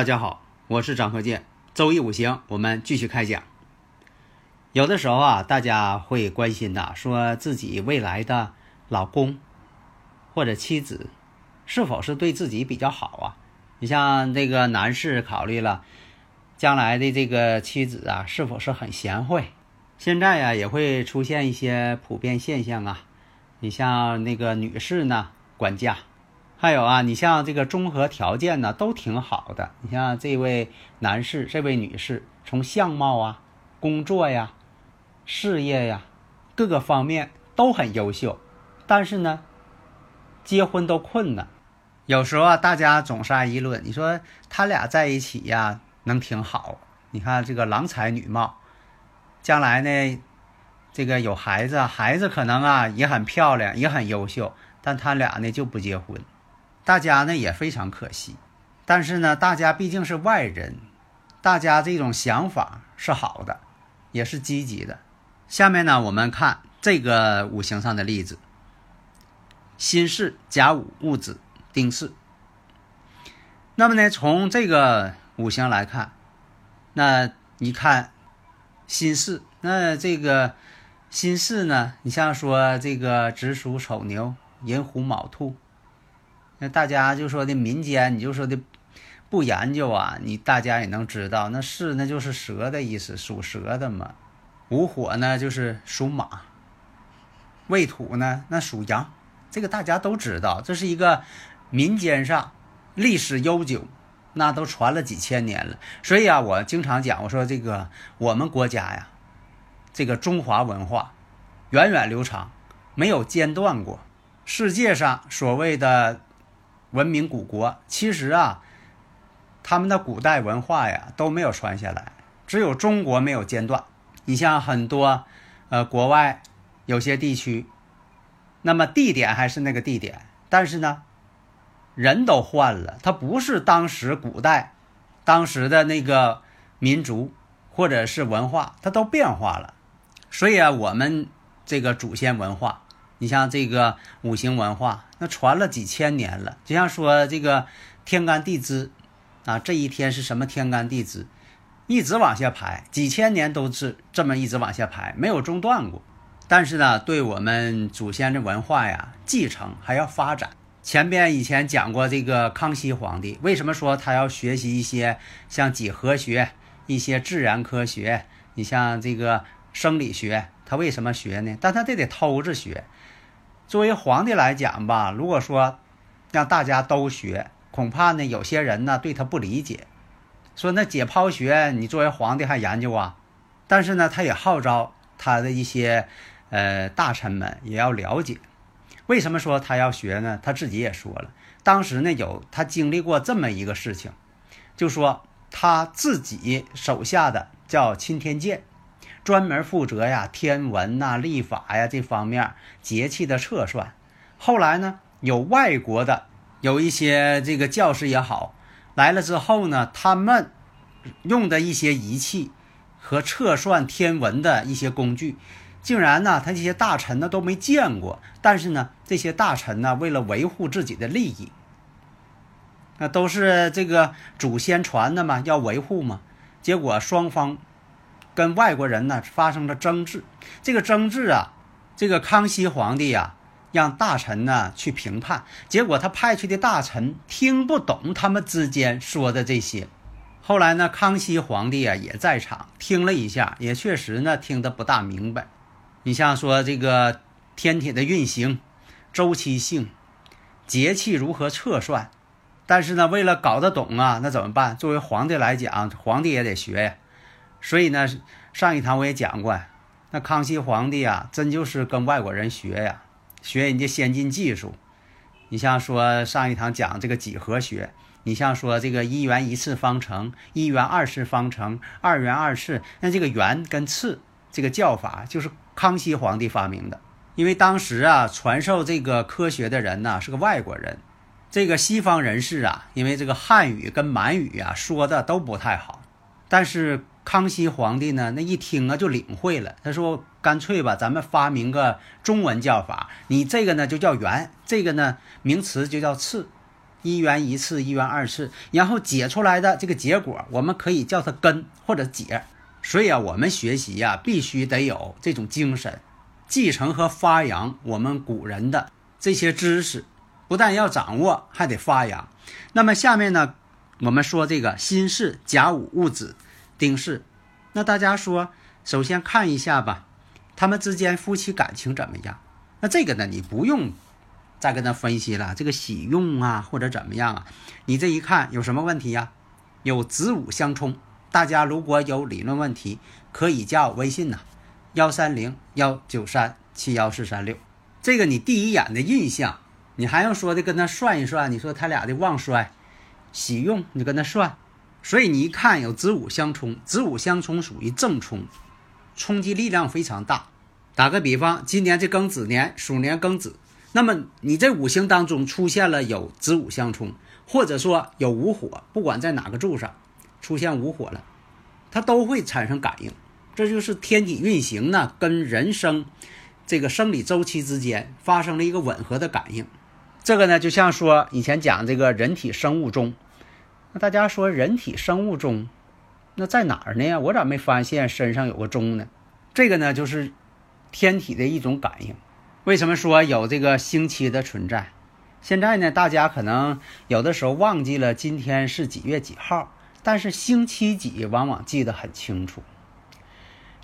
大家好，我是张鹤剑。周易五行，我们继续开讲。有的时候啊，大家会关心呐，说自己未来的老公或者妻子是否是对自己比较好啊？你像这个男士考虑了将来的这个妻子啊，是否是很贤惠？现在呀，也会出现一些普遍现象啊。你像那个女士呢，管家。还有啊，你像这个综合条件呢，都挺好的。你像这位男士、这位女士，从相貌啊、工作呀、事业呀各个方面都很优秀，但是呢，结婚都困难。有时候啊，大家总是爱议论，你说他俩在一起呀，能挺好？你看这个郎才女貌，将来呢，这个有孩子，孩子可能啊也很漂亮，也很优秀，但他俩呢就不结婚。大家呢也非常可惜，但是呢，大家毕竟是外人，大家这种想法是好的，也是积极的。下面呢，我们看这个五行上的例子：辛巳、甲午、戊子、丁巳。那么呢，从这个五行来看，那你看辛巳，那这个辛巳呢，你像说这个子鼠、丑牛、寅虎、卯兔。那大家就说的民间，你就说的不研究啊，你大家也能知道，那是那就是蛇的意思，属蛇的嘛。午火呢就是属马，未土呢那属羊，这个大家都知道，这是一个民间上历史悠久，那都传了几千年了。所以啊，我经常讲，我说这个我们国家呀，这个中华文化源远流长，没有间断过。世界上所谓的。文明古国其实啊，他们的古代文化呀都没有传下来，只有中国没有间断。你像很多呃国外有些地区，那么地点还是那个地点，但是呢人都换了，它不是当时古代当时的那个民族或者是文化，它都变化了。所以啊，我们这个祖先文化。你像这个五行文化，那传了几千年了。就像说这个天干地支啊，这一天是什么天干地支，一直往下排，几千年都是这么一直往下排，没有中断过。但是呢，对我们祖先的文化呀，继承还要发展。前边以前讲过，这个康熙皇帝为什么说他要学习一些像几何学、一些自然科学？你像这个生理学，他为什么学呢？但他这得偷着学。作为皇帝来讲吧，如果说让大家都学，恐怕呢有些人呢对他不理解，说那解剖学你作为皇帝还研究啊？但是呢，他也号召他的一些呃大臣们也要了解。为什么说他要学呢？他自己也说了，当时呢有他经历过这么一个事情，就说他自己手下的叫钦天监。专门负责呀天文呐、历法呀这方面节气的测算。后来呢，有外国的有一些这个教师也好来了之后呢，他们用的一些仪器和测算天文的一些工具，竟然呢，他这些大臣呢都没见过。但是呢，这些大臣呢，为了维护自己的利益，那都是这个祖先传的嘛，要维护嘛。结果双方。跟外国人呢发生了争执，这个争执啊，这个康熙皇帝呀，让大臣呢去评判，结果他派去的大臣听不懂他们之间说的这些。后来呢，康熙皇帝啊也在场听了一下，也确实呢听得不大明白。你像说这个天体的运行、周期性、节气如何测算，但是呢，为了搞得懂啊，那怎么办？作为皇帝来讲，皇帝也得学呀。所以呢，上一堂我也讲过，那康熙皇帝啊，真就是跟外国人学呀，学人家先进技术。你像说上一堂讲这个几何学，你像说这个一元一次方程、一元二次方程、二元二次，那这个元跟次这个叫法就是康熙皇帝发明的。因为当时啊，传授这个科学的人呢是个外国人，这个西方人士啊，因为这个汉语跟满语啊说的都不太好，但是。康熙皇帝呢，那一听啊就领会了。他说：“干脆吧，咱们发明个中文叫法。你这个呢就叫元，这个呢名词就叫次，一元一次，一元二次。然后解出来的这个结果，我们可以叫它根或者解。所以啊，我们学习呀，必须得有这种精神，继承和发扬我们古人的这些知识。不但要掌握，还得发扬。那么下面呢，我们说这个辛巳甲午戊子。”丁氏，那大家说，首先看一下吧，他们之间夫妻感情怎么样？那这个呢，你不用再跟他分析了，这个喜用啊，或者怎么样啊？你这一看有什么问题呀？有子午相冲。大家如果有理论问题，可以加我微信呐，幺三零幺九三七幺四三六。这个你第一眼的印象，你还用说的跟他算一算？你说他俩的旺衰、喜用，你跟他算。所以你一看有子午相冲，子午相冲属于正冲，冲击力量非常大。打个比方，今年这庚子年，鼠年庚子，那么你这五行当中出现了有子午相冲，或者说有午火，不管在哪个柱上出现午火了，它都会产生感应。这就是天体运行呢，跟人生这个生理周期之间发生了一个吻合的感应。这个呢，就像说以前讲这个人体生物钟。那大家说人体生物钟，那在哪儿呢？我咋没发现身上有个钟呢？这个呢，就是天体的一种感应。为什么说有这个星期的存在？现在呢，大家可能有的时候忘记了今天是几月几号，但是星期几往往记得很清楚。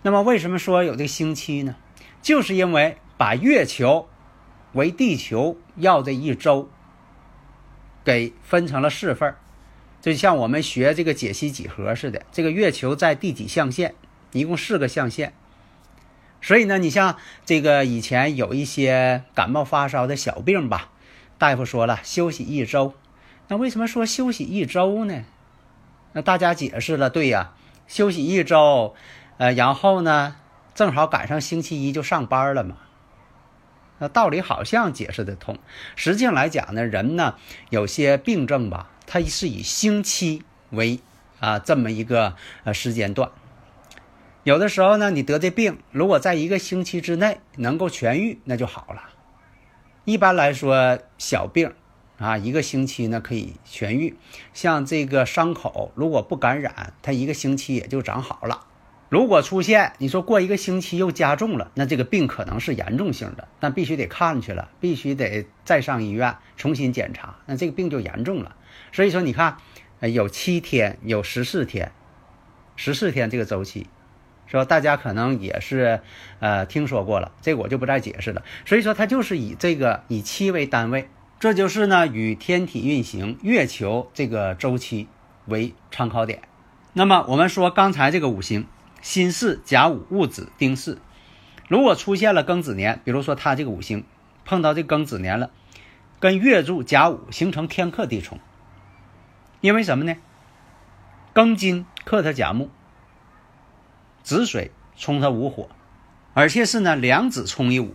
那么为什么说有这个星期呢？就是因为把月球为地球绕这一周给分成了四份儿。就像我们学这个解析几何似的，这个月球在第几象限？一共四个象限。所以呢，你像这个以前有一些感冒发烧的小病吧，大夫说了休息一周。那为什么说休息一周呢？那大家解释了，对呀，休息一周，呃，然后呢，正好赶上星期一就上班了嘛。那道理好像解释得通。实际上来讲呢，人呢有些病症吧。它是以星期为啊这么一个呃时间段，有的时候呢，你得这病，如果在一个星期之内能够痊愈，那就好了。一般来说，小病啊，一个星期呢可以痊愈。像这个伤口，如果不感染，它一个星期也就长好了。如果出现你说过一个星期又加重了，那这个病可能是严重性的，但必须得看去了，必须得再上医院重新检查，那这个病就严重了。所以说，你看，呃有七天，有十四天，十四天这个周期，说大家可能也是呃听说过了，这我就不再解释了。所以说，它就是以这个以七为单位，这就是呢与天体运行、月球这个周期为参考点。那么我们说刚才这个五行。辛巳、甲午、戊子、丁巳，如果出现了庚子年，比如说他这个五行碰到这庚子年了，跟月柱甲午形成天克地冲，因为什么呢？庚金克他甲木，子水冲他午火，而且是呢两子冲一午，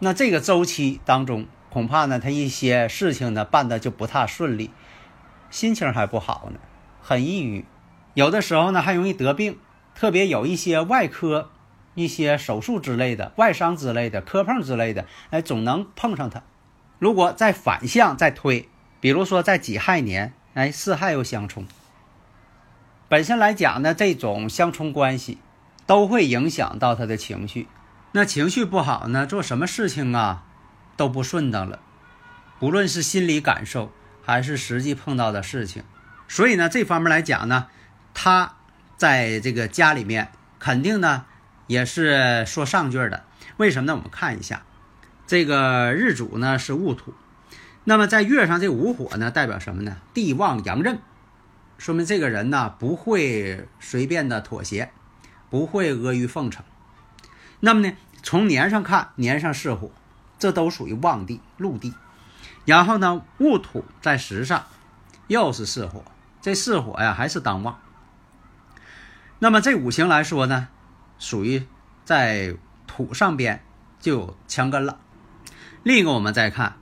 那这个周期当中，恐怕呢他一些事情呢办的就不太顺利，心情还不好呢，很抑郁。有的时候呢，还容易得病，特别有一些外科、一些手术之类的、外伤之类的、磕碰之类的，哎，总能碰上他。如果再反向再推，比如说在己亥年，哎，巳亥又相冲，本身来讲呢，这种相冲关系都会影响到他的情绪。那情绪不好呢，做什么事情啊都不顺当了，不论是心理感受还是实际碰到的事情。所以呢，这方面来讲呢。他在这个家里面肯定呢也是说上句的，为什么呢？我们看一下，这个日主呢是戊土，那么在月上这午火呢代表什么呢？地旺阳刃，说明这个人呢不会随便的妥协，不会阿谀奉承。那么呢，从年上看，年上是火，这都属于旺地、禄地。然后呢，戊土在时上又是巳火，这巳火呀还是当旺。那么这五行来说呢，属于在土上边就有强根了。另一个我们再看，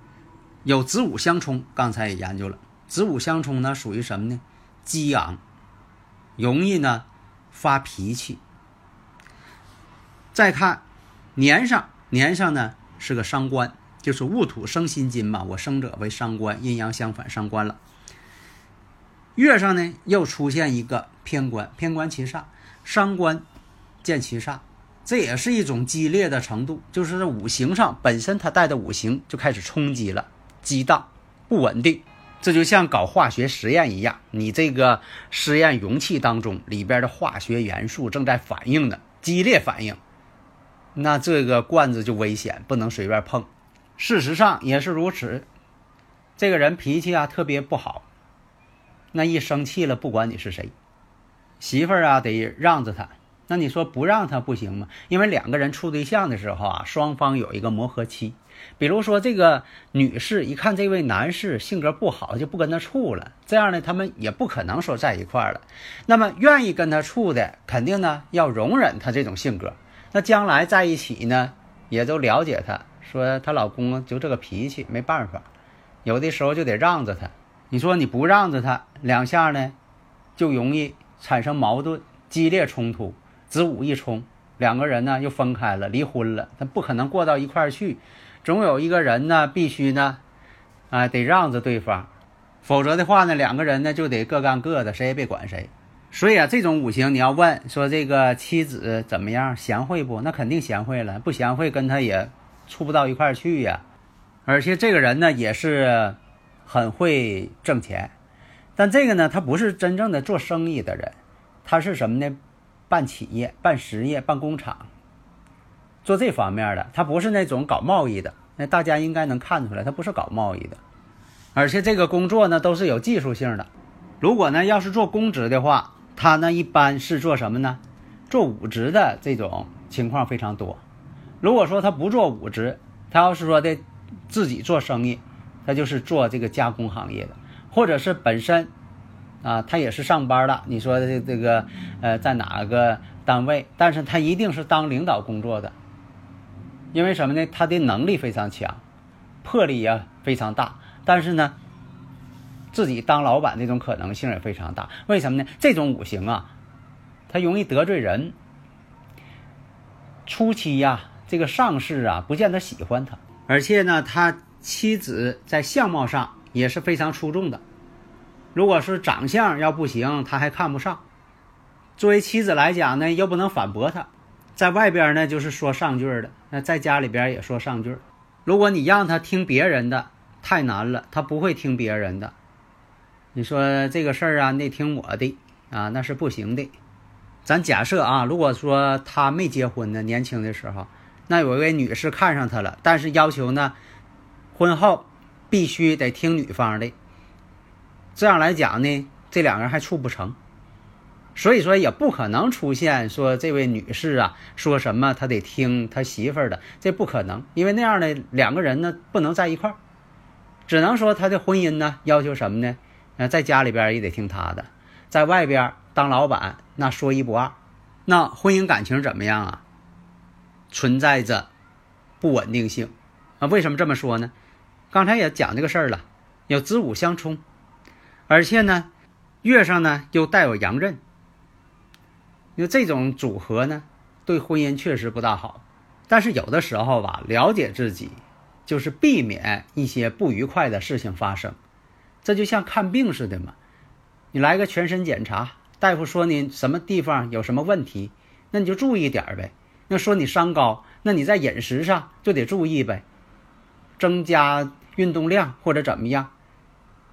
有子午相冲，刚才也研究了，子午相冲呢属于什么呢？激昂，容易呢发脾气。再看年上，年上呢是个伤官。就是戊土生辛金嘛，我生者为伤官，阴阳相反，伤官了。月上呢又出现一个偏官，偏官七煞，伤官见七煞，这也是一种激烈的程度，就是五行上本身它带的五行就开始冲击了，激荡不稳定。这就像搞化学实验一样，你这个实验容器当中里边的化学元素正在反应呢激烈反应，那这个罐子就危险，不能随便碰。事实上也是如此，这个人脾气啊特别不好，那一生气了，不管你是谁，媳妇儿啊得让着他。那你说不让他不行吗？因为两个人处对象的时候啊，双方有一个磨合期。比如说这个女士一看这位男士性格不好，就不跟他处了，这样呢，他们也不可能说在一块儿了。那么愿意跟他处的，肯定呢要容忍他这种性格。那将来在一起呢，也都了解他。说她老公就这个脾气，没办法，有的时候就得让着他。你说你不让着他，两下呢，就容易产生矛盾、激烈冲突。子午一冲，两个人呢又分开了，离婚了。他不可能过到一块儿去，总有一个人呢必须呢，啊，得让着对方，否则的话呢，两个人呢就得各干各的，谁也别管谁。所以啊，这种五行你要问说这个妻子怎么样，贤惠不？那肯定贤惠了，不贤惠跟他也。处不到一块儿去呀，而且这个人呢也是很会挣钱，但这个呢他不是真正的做生意的人，他是什么呢？办企业、办实业、办工厂，做这方面的，他不是那种搞贸易的。那大家应该能看出来，他不是搞贸易的，而且这个工作呢都是有技术性的。如果呢要是做公职的话，他呢一般是做什么呢？做武职的这种情况非常多。如果说他不做武职，他要是说的自己做生意，他就是做这个加工行业的，或者是本身啊，他也是上班的。你说的这个呃，在哪个单位？但是他一定是当领导工作的，因为什么呢？他的能力非常强，魄力也非常大。但是呢，自己当老板这种可能性也非常大。为什么呢？这种五行啊，他容易得罪人，初期呀。这个上士啊，不见得喜欢他，而且呢，他妻子在相貌上也是非常出众的。如果是长相要不行，他还看不上。作为妻子来讲呢，又不能反驳他，在外边呢就是说上句的，那在家里边也说上句。如果你让他听别人的，太难了，他不会听别人的。你说这个事儿啊，你得听我的啊，那是不行的。咱假设啊，如果说他没结婚呢，年轻的时候。那有一位女士看上他了，但是要求呢，婚后必须得听女方的。这样来讲呢，这两个人还处不成，所以说也不可能出现说这位女士啊说什么他得听他媳妇儿的，这不可能，因为那样的两个人呢不能在一块儿，只能说他的婚姻呢要求什么呢？呃，在家里边也得听他的，在外边当老板那说一不二，那婚姻感情怎么样啊？存在着不稳定性啊？为什么这么说呢？刚才也讲这个事儿了，有子午相冲，而且呢，月上呢又带有阳刃，因为这种组合呢，对婚姻确实不大好。但是有的时候吧，了解自己就是避免一些不愉快的事情发生。这就像看病似的嘛，你来个全身检查，大夫说你什么地方有什么问题，那你就注意点呗。那说你伤高，那你在饮食上就得注意呗，增加运动量或者怎么样，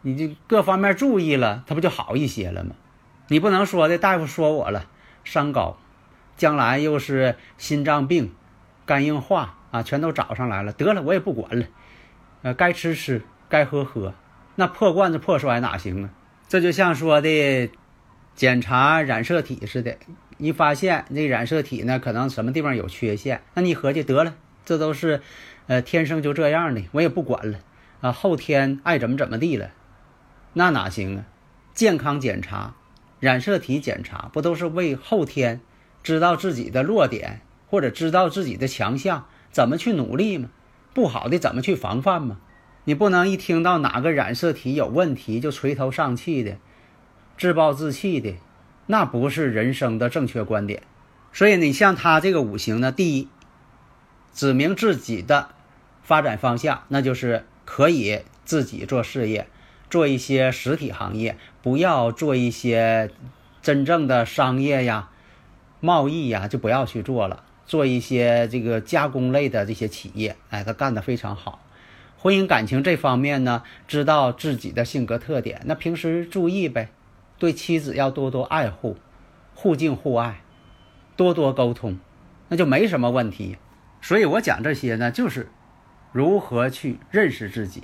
你就各方面注意了，他不就好一些了吗？你不能说的，大夫说我了，伤高，将来又是心脏病、肝硬化啊，全都找上来了，得了，我也不管了，呃，该吃吃，该喝喝，那破罐子破摔哪行啊？这就像说的检查染色体似的，一发现这染色体呢可能什么地方有缺陷，那你合计得了，这都是呃天生就这样的，我也不管了啊，后天爱怎么怎么地了，那哪行啊？健康检查、染色体检查不都是为后天知道自己的弱点或者知道自己的强项，怎么去努力吗？不好的怎么去防范吗？你不能一听到哪个染色体有问题就垂头丧气的、自暴自弃的，那不是人生的正确观点。所以你像他这个五行呢，第一，指明自己的发展方向，那就是可以自己做事业，做一些实体行业，不要做一些真正的商业呀、贸易呀，就不要去做了。做一些这个加工类的这些企业，哎，他干得非常好。婚姻感情这方面呢，知道自己的性格特点，那平时注意呗，对妻子要多多爱护，互敬互爱，多多沟通，那就没什么问题。所以我讲这些呢，就是如何去认识自己，